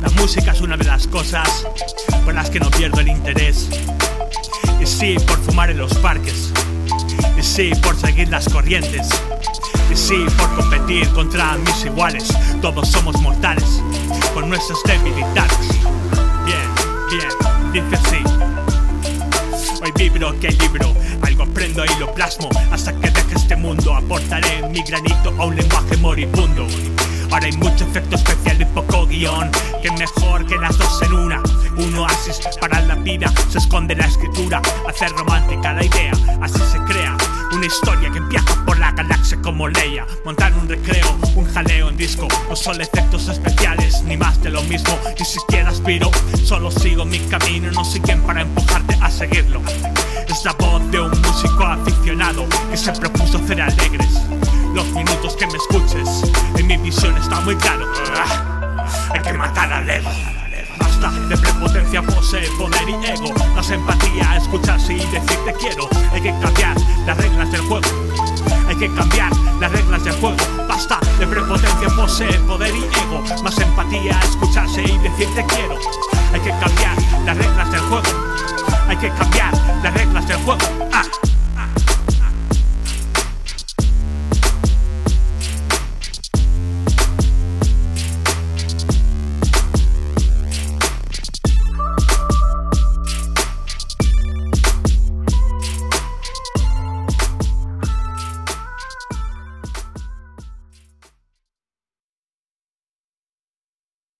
La música es una de las cosas por las que no pierdo el interés. Y sí, por fumar en los parques. Y sí, por seguir las corrientes. Y sí, por competir contra mis iguales. Todos somos mortales, con nuestras debilidades. Bien, bien, dice así. Hoy vibro que libro, algo aprendo y lo plasmo. Hasta que deje este mundo, aportaré mi granito a un lenguaje moribundo. Ahora hay mucho efecto especial y poco guion, mejor que las dos en una. Un oasis para la vida, se esconde la escritura, hacer romántica la idea, así se crea. Una historia que viaja por la galaxia como Leia. Montar un recreo, un jaleo en disco No son efectos especiales, ni más de lo mismo Ni siquiera aspiro, solo sigo mi camino No soy quien para empujarte a seguirlo. Es la voz de un músico aficionado Que se propuso hacer alegres Los minutos que me escuches. En mi visión está muy claro que matar al ego. Basta de prepotencia, posee poder y ego. No es empatía, escucharse y decir te quiero. Hay que cambiar las reglas del juego. Hay que cambiar las reglas del juego. Basta de prepotencia, posee poder y ego. Más empatía, escucharse y decir te quiero. Hay que cambiar las reglas del juego. Hay que cambiar las reglas del juego.